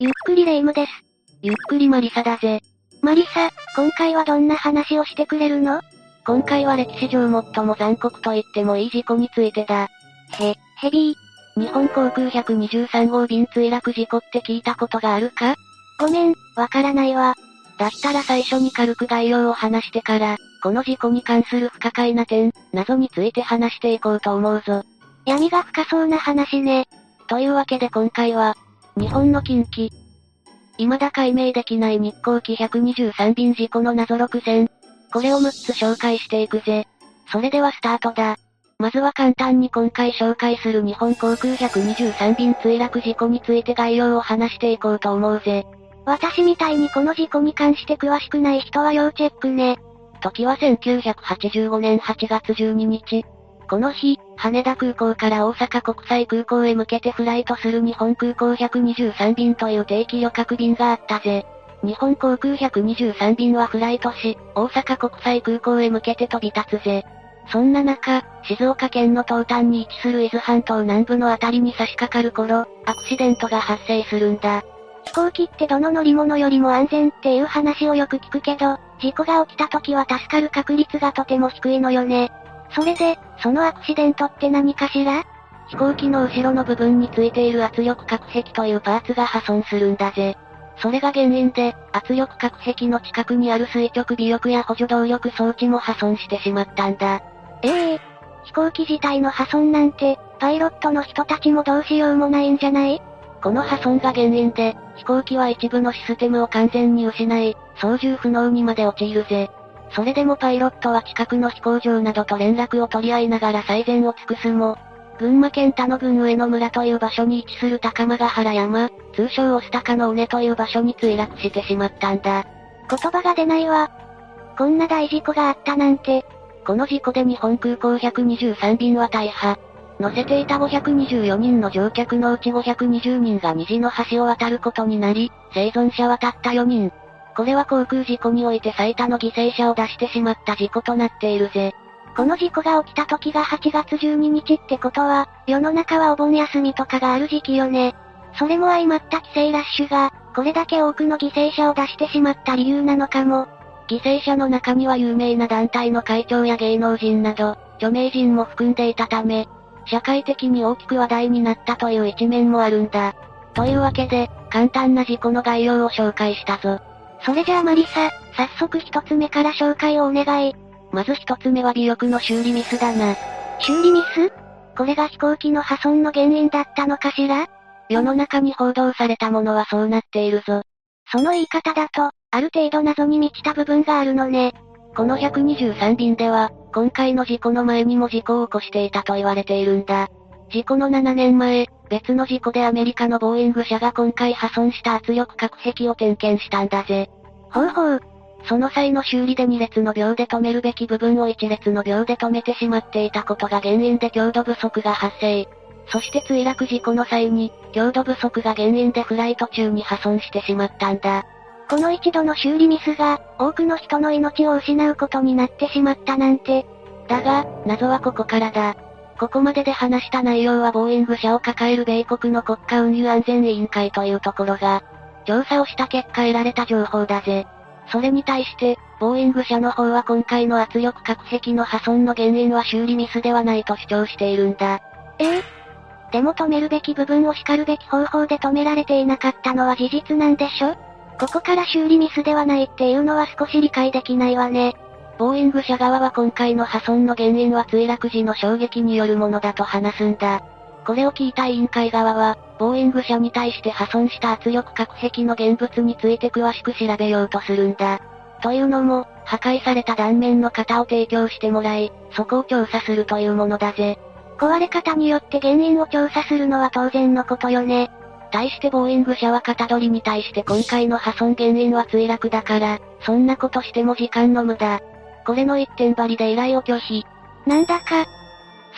ゆっくりレ夢ムです。ゆっくりマリサだぜ。マリサ、今回はどんな話をしてくれるの？今回は歴史上最も残酷と言ってもいい事故についてだ。へ、ヘビー。日本航空123号便墜落事故って聞いたことがあるか？ごめん、わからないわ。だったら最初に軽く概要を話してから、この事故に関する不可解な点、謎について話していこうと思うぞ。闇が深そうな話ね。というわけで今回は、日本の近畿。未だ解明できない日航機123便事故の謎6選。これを6つ紹介していくぜ。それではスタートだ。まずは簡単に今回紹介する日本航空123便墜落事故について概要を話していこうと思うぜ。私みたいにこの事故に関して詳しくない人は要チェックね。時は1985年8月12日。この日、羽田空港から大阪国際空港へ向けてフライトする日本空港123便という定期旅客便があったぜ。日本航空123便はフライトし、大阪国際空港へ向けて飛び立つぜ。そんな中、静岡県の東端に位置する伊豆半島南部のあたりに差し掛かる頃、アクシデントが発生するんだ。飛行機ってどの乗り物よりも安全っていう話をよく聞くけど、事故が起きた時は助かる確率がとても低いのよね。それで、そのアクシデントって何かしら？飛行機の後ろの部分についている圧力隔壁というパーツが破損するんだぜ。それが原因で、圧力隔壁の近くにある垂直尾翼や補助動力装置も破損してしまったんだ。ええー、飛行機自体の破損なんて、パイロットの人たちもどうしようもないんじゃない？この破損が原因で、飛行機は一部のシステムを完全に失い、操縦不能にまで陥るぜ。それでもパイロットは近くの飛行場などと連絡を取り合いながら最善を尽くすも、群馬県田野郡上野村という場所に位置する高間ヶ原山、通称オスタカの尾根という場所に墜落してしまったんだ。言葉が出ないわ。こんな大事故があったなんて。この事故で日本空港123便は大破。乗せていた524人の乗客のうち520人が虹の橋を渡ることになり、生存者はたった4人。これは航空事故において最多の犠牲者を出してしまった事故となっているぜ。この事故が起きた時が8月12日ってことは、世の中はお盆休みとかがある時期よね。それも相まった帰省ラッシュが、これだけ多くの犠牲者を出してしまった理由なのかも。犠牲者の中には有名な団体の会長や芸能人など、著名人も含んでいたため、社会的に大きく話題になったという一面もあるんだ。というわけで、簡単な事故の概要を紹介したぞ。それじゃあマリサ、早速一つ目から紹介をお願い。まず一つ目は尾翼の修理ミスだな。修理ミス？これが飛行機の破損の原因だったのかしら？世の中に報道されたものはそうなっているぞ。その言い方だと、ある程度謎に満ちた部分があるのね。この123便では、今回の事故の前にも事故を起こしていたと言われているんだ。事故の7年前、別の事故でアメリカのボーイング社が今回破損した圧力隔壁を点検したんだぜ。ほうほう。その際の修理で2列の秒で止めるべき部分を1列の秒で止めてしまっていたことが原因で強度不足が発生。そして墜落事故の際に、強度不足が原因でフライト中に破損してしまったんだ。この一度の修理ミスが、多くの人の命を失うことになってしまったなんて。だが、謎はここからだ。ここまでで話した内容はボーイング社を抱える米国の国家運輸安全委員会というところが、調査をした結果得られた情報だぜ。それに対して、ボーイング社の方は今回の圧力隔壁の破損の原因は修理ミスではないと主張しているんだ。え？えでも止めるべき部分を叱るべき方法で止められていなかったのは事実なんでしょ？ここから修理ミスではないっていうのは少し理解できないわね。ボーイング社側は今回の破損の原因は墜落時の衝撃によるものだと話すんだ。これを聞いた委員会側は、ボーイング社に対して破損した圧力隔壁の現物について詳しく調べようとするんだ。というのも、破壊された断面の型を提供してもらい、そこを調査するというものだぜ。壊れ方によって原因を調査するのは当然のことよね。対してボーイング社は型取りに対して今回の破損原因は墜落だから、そんなことしても時間の無駄。これの一点張りで依頼を拒否。なんだか、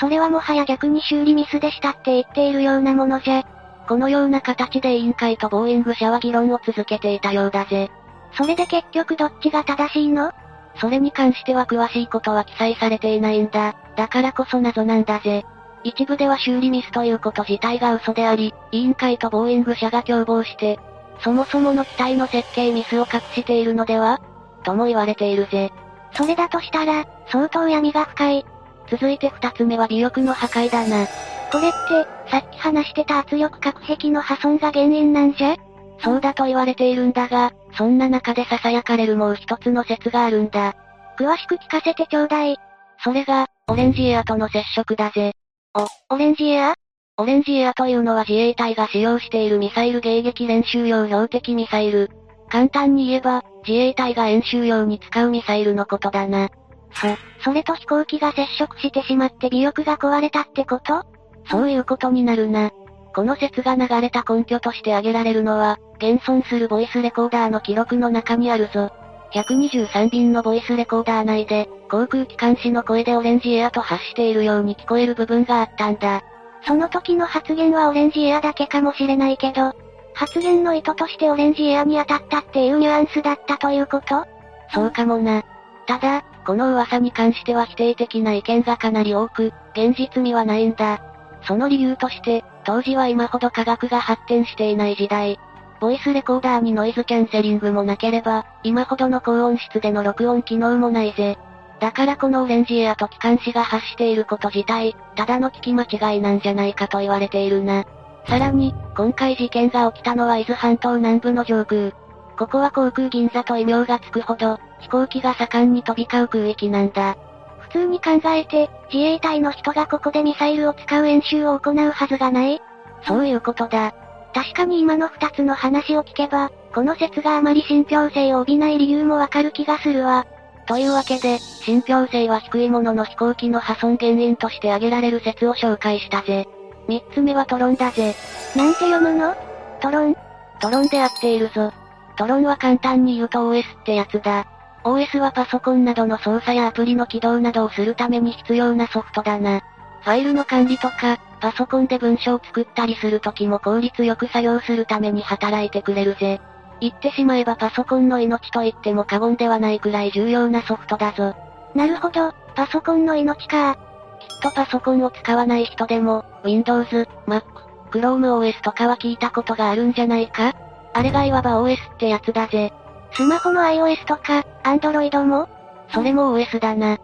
それはもはや逆に修理ミスでしたって言っているようなものじゃ。このような形で委員会とボーイング社は議論を続けていたようだぜ。それで結局どっちが正しいの？それに関しては詳しいことは記載されていないんだ。だからこそ謎なんだぜ。一部では修理ミスということ自体が嘘であり、委員会とボーイング社が共謀して、そもそもの機体の設計ミスを隠しているのでは？とも言われているぜ。それだとしたら、相当闇が深い。続いて二つ目は尾翼の破壊だな。これって、さっき話してた圧力隔壁の破損が原因なんじゃ？そうだと言われているんだが、そんな中で囁かれるもう一つの説があるんだ。詳しく聞かせてちょうだい。それが、オレンジエアとの接触だぜ。お、オレンジエア？オレンジエアというのは自衛隊が使用しているミサイル迎撃練習用標的ミサイル。簡単に言えば、自衛隊が演習用に使うミサイルのことだな。そ、それと飛行機が接触してしまって尾翼が壊れたってこと？そういうことになるな。この説が流れた根拠として挙げられるのは、現存するボイスレコーダーの記録の中にあるぞ。123便のボイスレコーダー内で、航空機関士の声でオレンジエアと発しているように聞こえる部分があったんだ。その時の発言はオレンジエアだけかもしれないけど、発言の意図としてオレンジエアに当たったっていうニュアンスだったということ？そうかもな。ただ、この噂に関しては否定的な意見がかなり多く、現実味はないんだ。その理由として、当時は今ほど科学が発展していない時代。ボイスレコーダーにノイズキャンセリングもなければ、今ほどの高音質での録音機能もないぜ。だからこのオレンジエアと機関士が発していること自体、ただの聞き間違いなんじゃないかと言われているな。さらに、今回事件が起きたのは伊豆半島南部の上空。ここは航空銀座と異名がつくほど、飛行機が盛んに飛び交う空域なんだ。普通に考えて、自衛隊の人がここでミサイルを使う演習を行うはずがない？そういうことだ。確かに今の二つの話を聞けば、この説があまり信憑性を帯びない理由もわかる気がするわ。というわけで、信憑性は低いものの飛行機の破損原因として挙げられる説を紹介したぜ。三つ目はトロンだぜ。なんて読むの？トロントロンで合っているぞ。トロンは簡単に言うと OS ってやつだ。OS はパソコンなどの操作やアプリの起動などをするために必要なソフトだな。ファイルの管理とか、パソコンで文章を作ったりするときも効率よく作業するために働いてくれるぜ。言ってしまえばパソコンの命と言っても過言ではないくらい重要なソフトだぞ。なるほど、パソコンの命か。きっとパソコンを使わない人でも、Windows、Mac、Chrome OS とかは聞いたことがあるんじゃないか？あれがいわば OS ってやつだぜ。スマホの iOS とか、Android も？それも OS だな。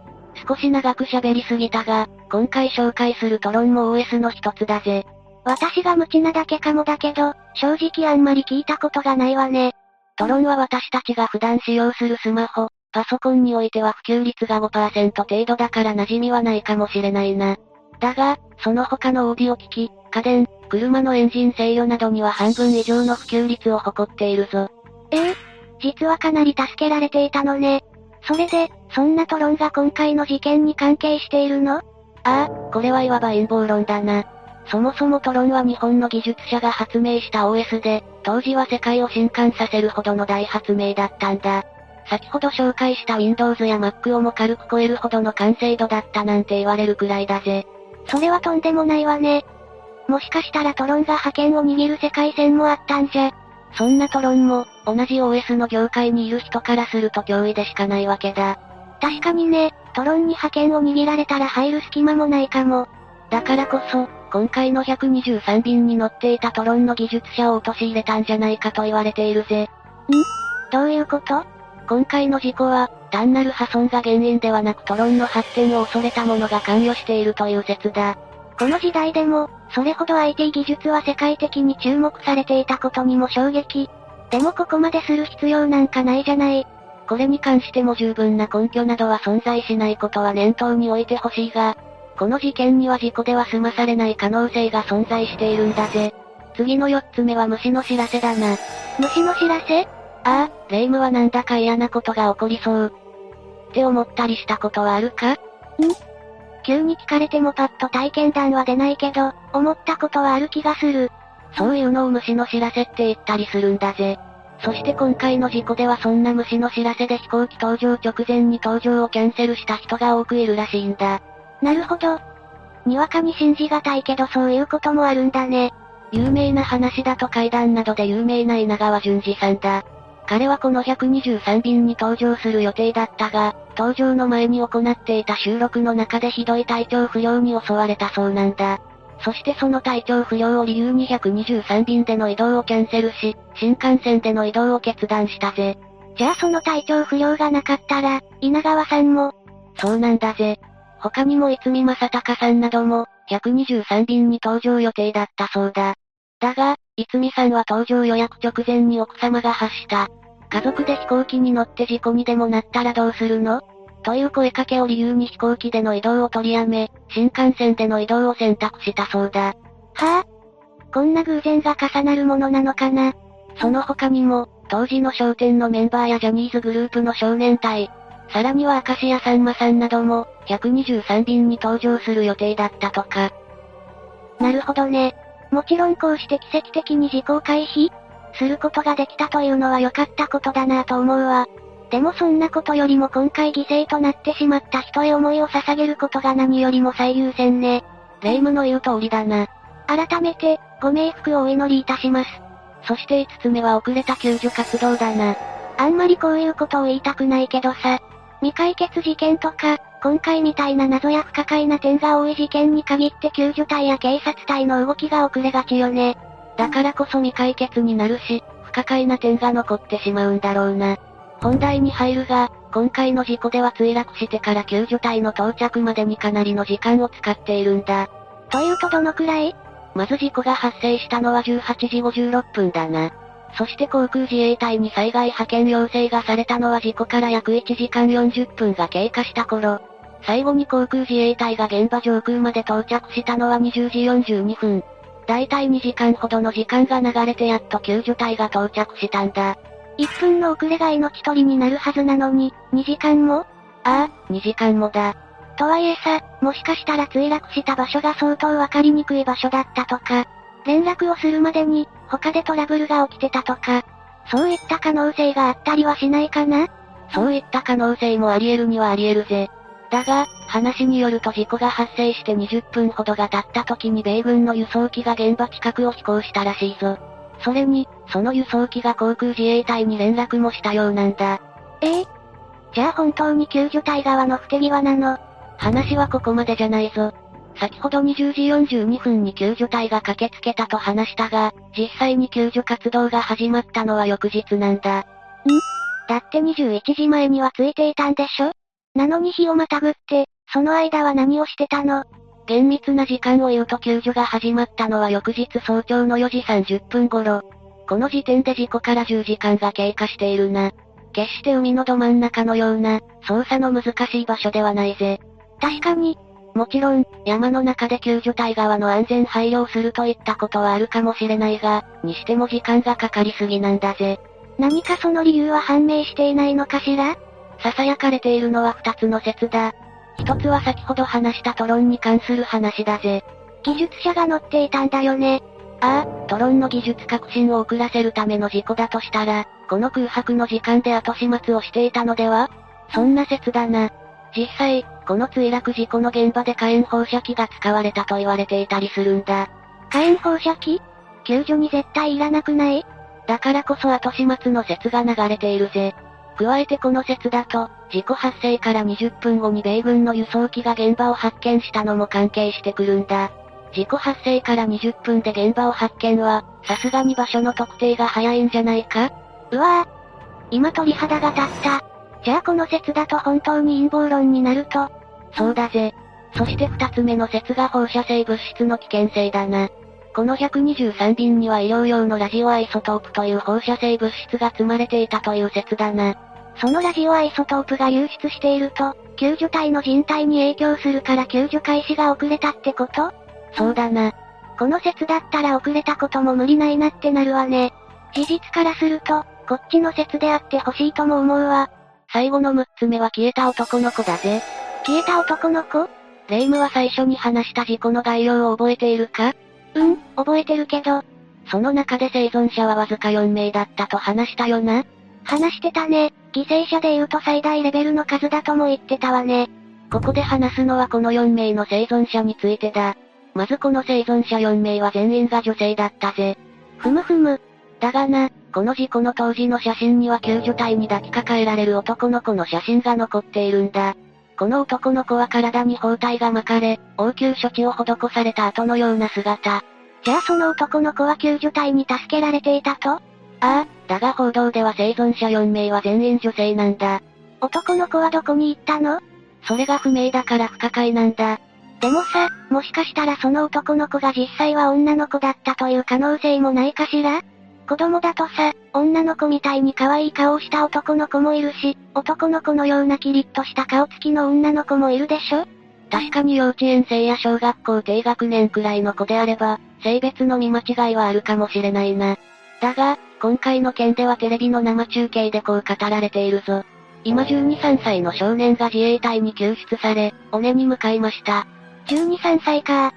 少し長く喋りすぎたが、今回紹介するトロンも OS の一つだぜ。私が無知なだけかもだけど、正直あんまり聞いたことがないわね。トロンは私たちが普段使用するスマホ、パソコンにおいては普及率が5%程度だから馴染みはないかもしれないな。だが、その他のオーディオ機器、家電、車のエンジン制御などには半分以上の普及率を誇っているぞ。え？え実はかなり助けられていたのね。それで、そんなトロンが今回の事件に関係しているの？ああ、これはいわば陰謀論だな。そもそもトロンは日本の技術者が発明した OS で、当時は世界を震撼させるほどの大発明だったんだ。先ほど紹介した Windows や Mac をも軽く超えるほどの完成度だったなんて言われるくらいだぜ。それはとんでもないわね。もしかしたらトロンが覇権を握る世界線もあったんじゃ。そんなトロンも、同じ OS の業界にいる人からすると脅威でしかないわけだ。確かにね、トロンに覇権を握られたら入る隙間もないかも。だからこそ、今回の123便に乗っていたトロンの技術者を陥れたんじゃないかと言われているぜ。ん？どういうこと？今回の事故は、単なる破損が原因ではなくトロンの発展を恐れた者が関与しているという説だ。この時代でも、それほど IT 技術は世界的に注目されていたことにも衝撃。でもここまでする必要なんかないじゃない。これに関しても十分な根拠などは存在しないことは念頭に置いてほしいが、この事件には事故では済まされない可能性が存在しているんだぜ。次の四つ目は虫の知らせだな。虫の知らせ？ああ、霊夢はなんだか嫌なことが起こりそう。って思ったりしたことはあるか？ん急に聞かれてもパッと体験談は出ないけど、思ったことはある気がする。そういうのを虫の知らせって言ったりするんだぜ。そして今回の事故ではそんな虫の知らせで飛行機登場直前に登場をキャンセルした人が多くいるらしいんだ。なるほど。にわかに信じがたいけどそういうこともあるんだね。有名な話だと階段などで有名な稲川淳二さんだ。彼はこの123便に登場する予定だったが、登場の前に行っていた収録の中でひどい体調不良に襲われたそうなんだ。そしてその体調不良を理由に123便での移動をキャンセルし、新幹線での移動を決断したぜ。じゃあその体調不良がなかったら、稲川さんも？そうなんだぜ。他にも逸見正隆さんなども、123便に搭乗予定だったそうだ。だが、逸見さんは搭乗予約直前に奥様が発した。家族で飛行機に乗って事故にでもなったらどうするの？という声かけを理由に飛行機での移動を取りやめ、新幹線での移動を選択したそうだ。はぁ、あ、こんな偶然が重なるものなのかな？その他にも、当時の商店のメンバーやジャニーズグループの少年隊、さらには明石家さんまさんなども、123便に登場する予定だったとか。なるほどね。もちろんこうして奇跡的に事故を回避？することができたというのは良かったことだなぁと思うわ。でもそんなことよりも今回犠牲となってしまった人へ思いを捧げることが何よりも最優先ね。霊夢の言う通りだな。改めて、ご冥福をお祈りいたします。そして5つ目は遅れた救助活動だな。あんまりこういうことを言いたくないけどさ、未解決事件とか、今回みたいな謎や不可解な点が多い事件に限って救助隊や警察隊の動きが遅れがちよね。だからこそ未解決になるし、不可解な点が残ってしまうんだろうな。本題に入るが、今回の事故では墜落してから救助隊の到着までにかなりの時間を使っているんだ。というとどのくらい？まず事故が発生したのは18時56分だな。そして航空自衛隊に災害派遣要請がされたのは事故から約1時間40分が経過した頃。最後に航空自衛隊が現場上空まで到着したのは20時42分。だいたい2時間ほどの時間が流れてやっと救助隊が到着したんだ。1分の遅れが命取りになるはずなのに、2時間も？ああ、2時間もだ。とはいえさ、もしかしたら墜落した場所が相当わかりにくい場所だったとか、連絡をするまでに、他でトラブルが起きてたとか、そういった可能性があったりはしないかな？そういった可能性もあり得るにはあり得るぜ。だが、話によると事故が発生して20分ほどが経った時に米軍の輸送機が現場近くを飛行したらしいぞ。それに、その輸送機が航空自衛隊に連絡もしたようなんだ。え？えじゃあ本当に救助隊側の不手際なの？話はここまでじゃないぞ。先ほど20時42分に救助隊が駆けつけたと話したが、実際に救助活動が始まったのは翌日なんだ。ん？だって21時前にはついていたんでしょ？なのに日をまたぐって、その間は何をしてたの？厳密な時間を言うと救助が始まったのは翌日早朝の4時30分頃。この時点で事故から10時間が経過しているな。決して海のど真ん中のような、操作の難しい場所ではないぜ。確かに、もちろん、山の中で救助隊側の安全配慮をするといったことはあるかもしれないが、にしても時間がかかりすぎなんだぜ。何かその理由は判明していないのかしら？囁かれているのは二つの説だ。一つは先ほど話したトロンに関する話だぜ。技術者が乗っていたんだよね。ああ、トロンの技術革新を遅らせるための事故だとしたら、この空白の時間で後始末をしていたのでは？そんな説だな。実際、この墜落事故の現場で火炎放射器が使われたと言われていたりするんだ。火炎放射器？救助に絶対いらなくない？だからこそ後始末の説が流れているぜ。加えてこの説だと、事故発生から20分後に米軍の輸送機が現場を発見したのも関係してくるんだ。事故発生から20分で現場を発見は、さすがに場所の特定が早いんじゃないか？うわぁ。今鳥肌が立った。じゃあこの説だと本当に陰謀論になると、そうだぜ。そして二つ目の説が放射性物質の危険性だな。この123便には医療用のラジオアイソトープという放射性物質が積まれていたという説だな。そのラジオアイソトープが流出していると、救助隊の人体に影響するから救助開始が遅れたってこと？そうだな。この説だったら遅れたことも無理ないなってなるわね。事実からすると、こっちの説であってほしいとも思うわ。最後の6つ目は消えた男の子だぜ。消えた男の子？レイムは最初に話した事故の概要を覚えているか？うん、覚えてるけど。その中で生存者はわずか4名だったと話したよな。話してたね。犠牲者で言うと最大レベルの数だとも言ってたわね。ここで話すのはこの4名の生存者についてだ。まずこの生存者4名は全員が女性だったぜ。ふむふむ。だがな、この事故の当時の写真には救助隊に抱きかかえられる男の子の写真が残っているんだ。この男の子は体に包帯が巻かれ、応急処置を施された後のような姿。じゃあその男の子は救助隊に助けられていたと？ああ、だが報道では生存者4名は全員女性なんだ。男の子はどこに行ったの？それが不明だから不可解なんだ。でもさ、もしかしたらその男の子が実際は女の子だったという可能性もないかしら？子供だとさ、女の子みたいに可愛い顔をした男の子もいるし、男の子のようなキリッとした顔つきの女の子もいるでしょ？確かに幼稚園生や小学校低学年くらいの子であれば、性別の見間違いはあるかもしれないな。だが、今回の件ではテレビの生中継でこう語られているぞ。今12、3歳の少年が自衛隊に救出され、尾根に向かいました。12、3歳か。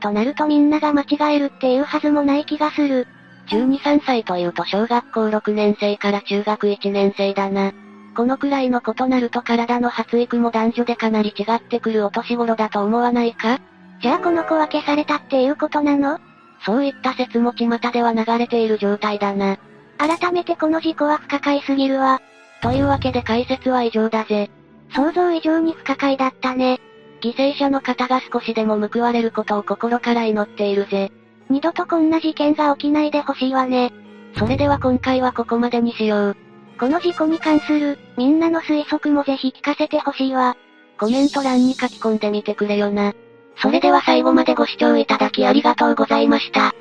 となるとみんなが間違えるっていうはずもない気がする。12、3歳というと小学校6年生から中学1年生だな。このくらいのことなると体の発育も男女でかなり違ってくるお年頃だと思わないか？じゃあこの子は消されたっていうことなの？そういった説も巷では流れている状態だな。改めてこの事故は不可解すぎるわ。というわけで解説は以上だぜ。想像以上に不可解だったね。犠牲者の方が少しでも報われることを心から祈っているぜ。二度とこんな事件が起きないでほしいわね。それでは今回はここまでにしよう。この事故に関する、みんなの推測もぜひ聞かせてほしいわ。コメント欄に書き込んでみてくれよな。それでは最後までご視聴いただきありがとうございました。